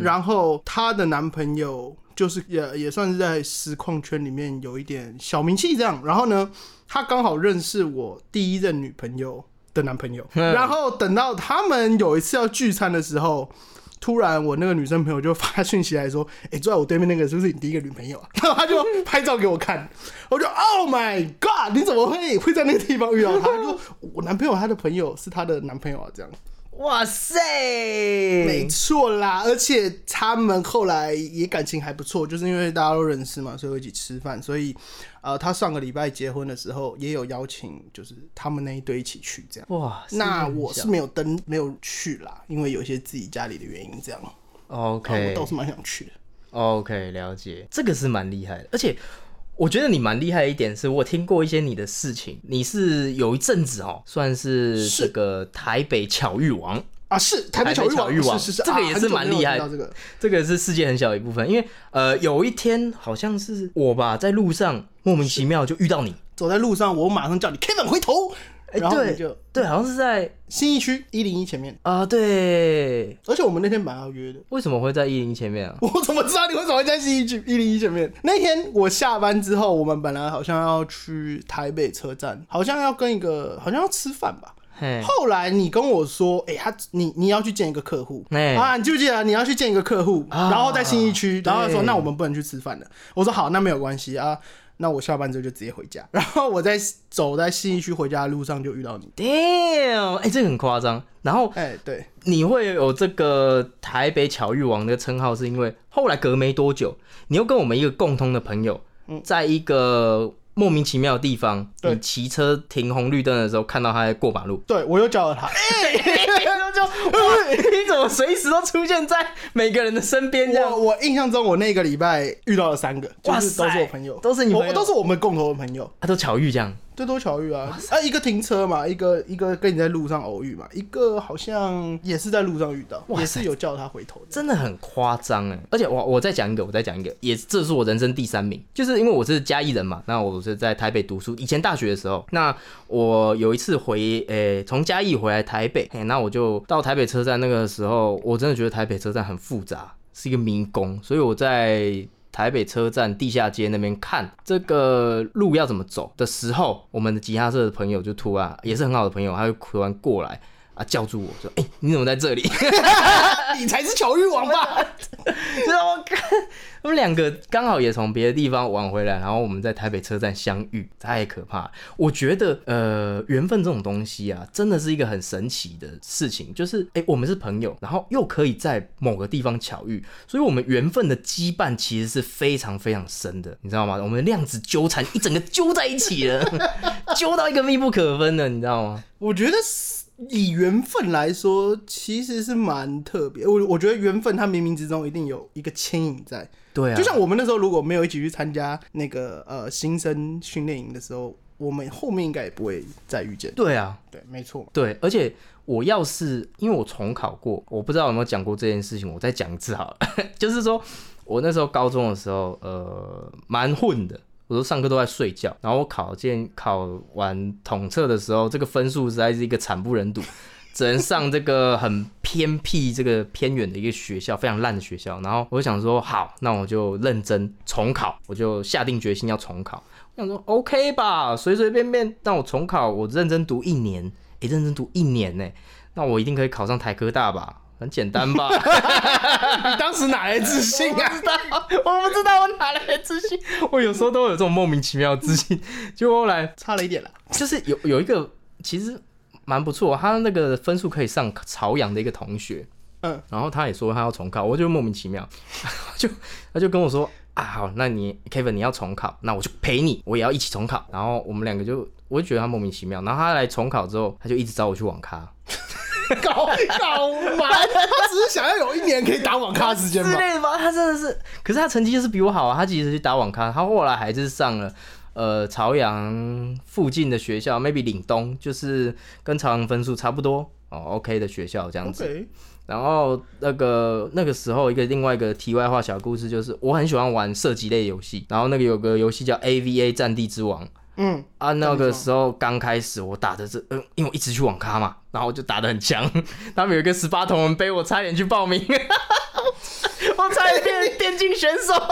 然后她的男朋友就是也也算是在实况圈里面有一点小名气这样，然后呢，他刚好认识我第一任女朋友的男朋友，然后等到他们有一次要聚餐的时候。突然，我那个女生朋友就发讯息来说：“哎、坐在我对面那个是不是你第一个女朋友啊？” 然后她就拍照给我看，我就 “Oh my God！你怎么会会在那个地方遇到她？她说我男朋友他的朋友是她的男朋友啊，这样。哇塞，没错啦，而且他们后来也感情还不错，就是因为大家都认识嘛，所以会一起吃饭。所以，呃，他上个礼拜结婚的时候也有邀请，就是他们那一堆一起去这样。哇，那我是没有登，没有去啦，因为有一些自己家里的原因这样。啊 OK，我倒是蛮想去的。OK，了解，这个是蛮厉害的，而且我觉得你蛮厉害的一点是，我听过一些你的事情，你是有一阵子哦，算是是这个台北巧遇王，啊，是台北巧遇王？是是是，这个也是蛮厉害听到这个。这个是世界很小的一部分，因为呃有一天好像是我吧，在路上莫名其妙就遇到你，走在路上，我马上叫你 Kevin 回头，哎然后我们就对，好像是在新一区一零一前面，啊，对，而且我们那天本来要约的。为什么会在一零前面啊？我怎么知道你为什么会在新一区一零一前面？那天我下班之后，我们本来好像要去台北车站，好像要跟一个好像要吃饭吧。嘿，后来你跟我说，哎、他你你要去见一个客户，哎啊，你记不记得你要去见一个客户，啊然后在新一区，然后他说对那我们不能去吃饭了。我说好，那没有关系啊，那我下班之后就直接回家。然后我在走在信义区回家的路上就遇到你，Damn，哎、这个很夸张。然后哎、对，你会有这个台北巧遇王的称号，是因为后来隔没多久，你又跟我们一个共通的朋友，在一个莫名其妙的地方，对你骑车停红绿灯的时候，看到他在过马路，对我又叫了他，就 哇，你怎么随时都出现在每个人的身边这样我？我印象中我那个礼拜遇到了三个，就是都是我朋友，都是你朋友我都是我们共同的朋友。他都巧遇这样，这都巧遇啊！啊，一个停车嘛，一个一个跟你在路上偶遇嘛，一个好像也是在路上遇到，也是有叫他回头的。真的很夸张哎！而且我我再讲一个，我再讲一个，也这是我人生第三名，就是因为我是嘉义人嘛，那我是在台北读书，以前大学的时候，那我有一次回诶从、嘉义回来台北，嘿，那我就到台北车站，那个时候我真的觉得台北车站很复杂，是一个迷宫，所以我在。台北车站地下街那边看这个路要怎么走的时候，我们的吉他社的朋友就突然也是很好的朋友，他就突然过来啊叫住我说：“哎、你怎么在这里？” 你才是巧遇王吧？就是我看我们两个刚好也从别的地方玩回来，然后我们在台北车站相遇，太可怕了。我觉得呃，缘分这种东西啊，真的是一个很神奇的事情。就是哎、诶我们是朋友，然后又可以在某个地方巧遇，所以我们缘分的羁绊其实是非常非常深的，你知道吗？我们的量子纠缠一整个揪在一起了，揪到一个密不可分的，你知道吗？我觉得是以缘分来说，其实是蛮特别。我我觉得缘分它冥冥之中一定有一个牵引在。对啊，就像我们那时候如果没有一起去参加那个呃新生训练营的时候，我们后面应该也不会再遇见。对啊，对，没错。对，而且我要是因为我重考过，我不知道有没有讲过这件事情，我再讲一次好了。就是说我那时候高中的时候，呃，蛮混的。我都上课都在睡觉，然后我考进考完统测的时候，这个分数实在是一个惨不忍睹，只能上这个很偏僻、这个偏远的一个学校，非常烂的学校。然后我就想说，好，那我就认真重考，我就下定决心要重考。我想说，OK 吧，随随便便让我重考，我认真读一年，诶、认真读一年呢，那我一定可以考上台科大吧？很简单吧？你当时哪来自信啊？我不知道，我不知道我哪来的自信。我有时候都有这种莫名其妙的自信，结果后来差了一点了。就是有有一个其实蛮不错，他那个分数可以上朝阳的一个同学，嗯，然后他也说他要重考，我就莫名其妙，就他就跟我说啊，好，那你 Kevin 你要重考，那我就陪你，我也要一起重考。然后我们两个就，我就觉得他莫名其妙。然后他来重考之后，他就一直找我去网咖搞搞完，他只是想要有一年可以打网咖时间吧？之类的吧。他真的是，可是他成绩就是比我好啊。他其实去打网咖，他后来还是上了。呃，朝阳附近的学校，maybe 岭东，就是跟朝阳分数差不多哦，OK 的学校这样子。然后那个那个时候一个另外一个题外话小故事就是，我很喜欢玩射击类游戏，然后那个有个游戏叫 AVA 战地之王嗯，啊，那个时候刚开始我打的是，嗯、因为我一直去网咖嘛，然后我就打的很强，他们有一个十八铜人杯，我差点去报名，我差点变电竞选手，我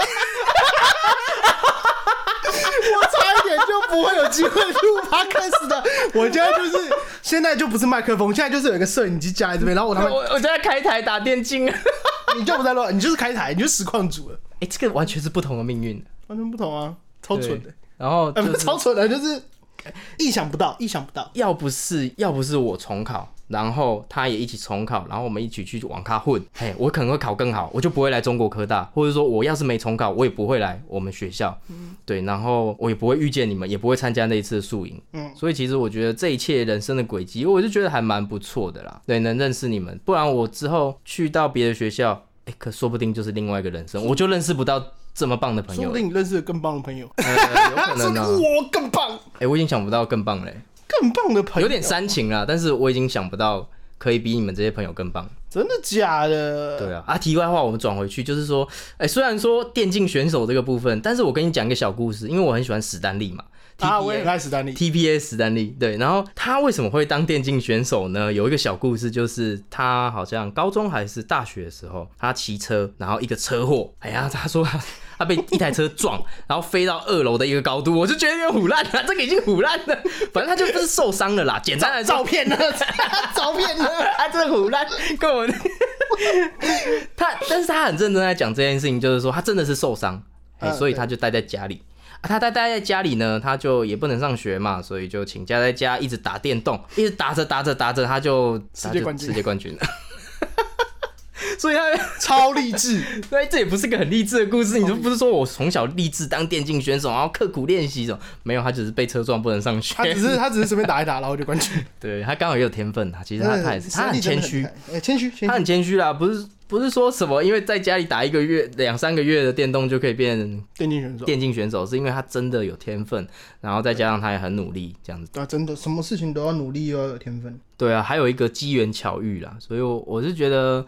差一点就不会有机会录 podcast 的。我现在就是现在就不是麦克风，现在就是有一个摄影机架在这边，然后我他妈我我现在开台打电竞，哎、你就不在乱，你就是开台，你就是实况组了，哎这个完全是不同的命运，完全不同啊，超蠢的，然后超蠢的，就是意想不到，意想不到。要不是要不是我重考，然后他也一起重考，然后我们一起去网咖混，嘿，我可能会考更好，我就不会来中国科大，或者说我要是没重考，我也不会来我们学校，对，然后我也不会遇见你们，也不会参加那一次的宿营，嗯。所以其实我觉得这一切人生的轨迹，我就觉得还蛮不错的啦，对，能认识你们，不然我之后去到别的学校，哎、可说不定就是另外一个人生，我就认识不到这么棒的朋友。了，说不定你认识了更棒的朋友，呃，有可能呢、我更棒，哎、我已经想不到更棒嘞、更棒的朋友，有点煽情啦，但是我已经想不到可以比你们这些朋友更棒。真的假的？对啊，啊，题外话，我们转回去，就是说，哎、虽然说电竞选手这个部分，但是我跟你讲一个小故事，因为我很喜欢史丹利嘛。啊，我也，TPA 史丹利。TPA 史丹利，对，然后他为什么会当电竞选手呢？有一个小故事，就是他好像高中还是大学的时候，他骑车，然后一个车祸，哎呀，他说他他被一台车撞，然后飞到二楼的一个高度，我就觉得有点虎烂了，这个已经虎烂了，反正他就不是受伤了啦，简单来说照，片呢？照片呢？啊，这个虎烂跟我 他，但是他很认真在讲这件事情，就是说他真的是受伤，所以他就待在家里。啊，他待待在家里呢，他就也不能上学嘛，所以就请假在家，一直打电动，一直打着打着打着，他就世界冠军他就世界冠军了。所以他，超励志。对，这也不是个很励志的故事。你就不是说我从小励志当电竞选手，然后刻苦练习什么？没有，他只是被车撞不能上学。他只是他只是随便打一打，然后就冠军。对他刚好也有天分啊。其实他他也是他很谦虚，，哎，谦虚，谦他。很谦虚啦，不是不是说什么因为在家里打一个月、两三个月的电动就可以变电竞选手，电竞选手，是因为他真的有天分，然后再加上他也很努力，这样子。对啊，真的什么事情都要努力，又要有天分。对啊，还有一个机缘巧遇啦，所以我我是觉得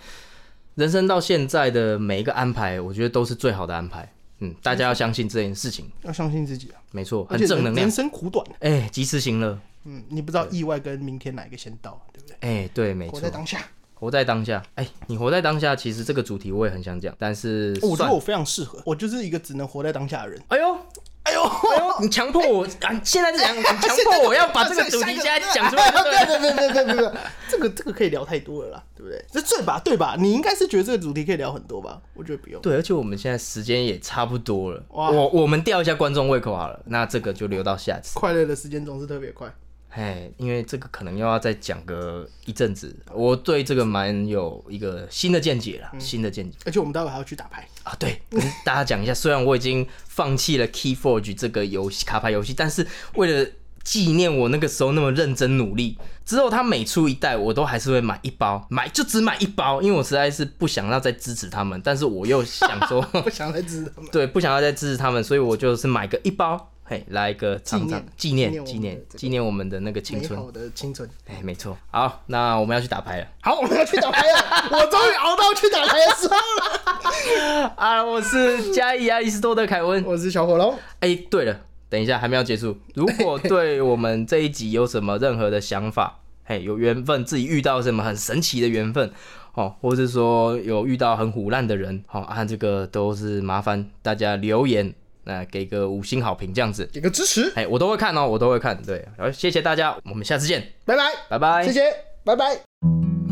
人生到现在的每一个安排，我觉得都是最好的安排。嗯，大家要相信这件事情，要相信自己啊，没错，很正能量人。生苦短，哎、及时行乐。嗯，你不知道意外跟明天哪一个先到，对不对？哎、对，没错活在，当下。活在当下。哎、你活在当下，其实这个主题我也很想讲，但是哦我觉得我非常适合，我就是一个只能活在当下的人。哎呦，哎呦，哎呦，你强迫我啊！现在是讲，你强迫我要把这个主题现在讲出来，对不对？对对对对这个这个可以聊太多了啦，对不对？这对吧？对吧？你应该是觉得这个主题可以聊很多吧？我觉得不用。对，而且我们现在时间也差不多了，哇我我们吊一下观众胃口好了，那这个就留到下次。快乐的时间总是特别快。哎，因为这个可能又要再讲个一阵子，我对这个蛮有一个新的见解了，新的见解而且我们待会还要去打牌，啊。对，跟大家讲一下，虽然我已经放弃了 Keyforge 这个游戏卡牌游戏，但是为了纪念我那个时候那么认真努力，之后他每出一代，我都还是会买一包，买就只买一包，因为我实在是不想要再支持他们，但是我又想说，不想再支持他们。对，不想要再支持他们，所以我就是买个一包，嘿，来一个纪纪念念纪念纪念我们的这个纪念我们的那个青春。美好的青春。哎，没错。好，那我们要去打牌了 好，我们要去打牌了，我终于熬到去打牌的时候了。啊！我是嘉义亚里士多德凯文。我是小火龙，哎，对了，等一下还没有结束。如果对我们这一集有什么任何的想法，嘿，有缘分自己遇到什么很神奇的缘分，哦，或是说有遇到很虎烂的人，哦，啊，这个都是麻烦大家留言，那给个五星好评这样子。给个支持，哎，我都会看哦，我都会看。对，好，谢谢大家，我们下次见，拜拜，拜拜。谢谢，拜拜。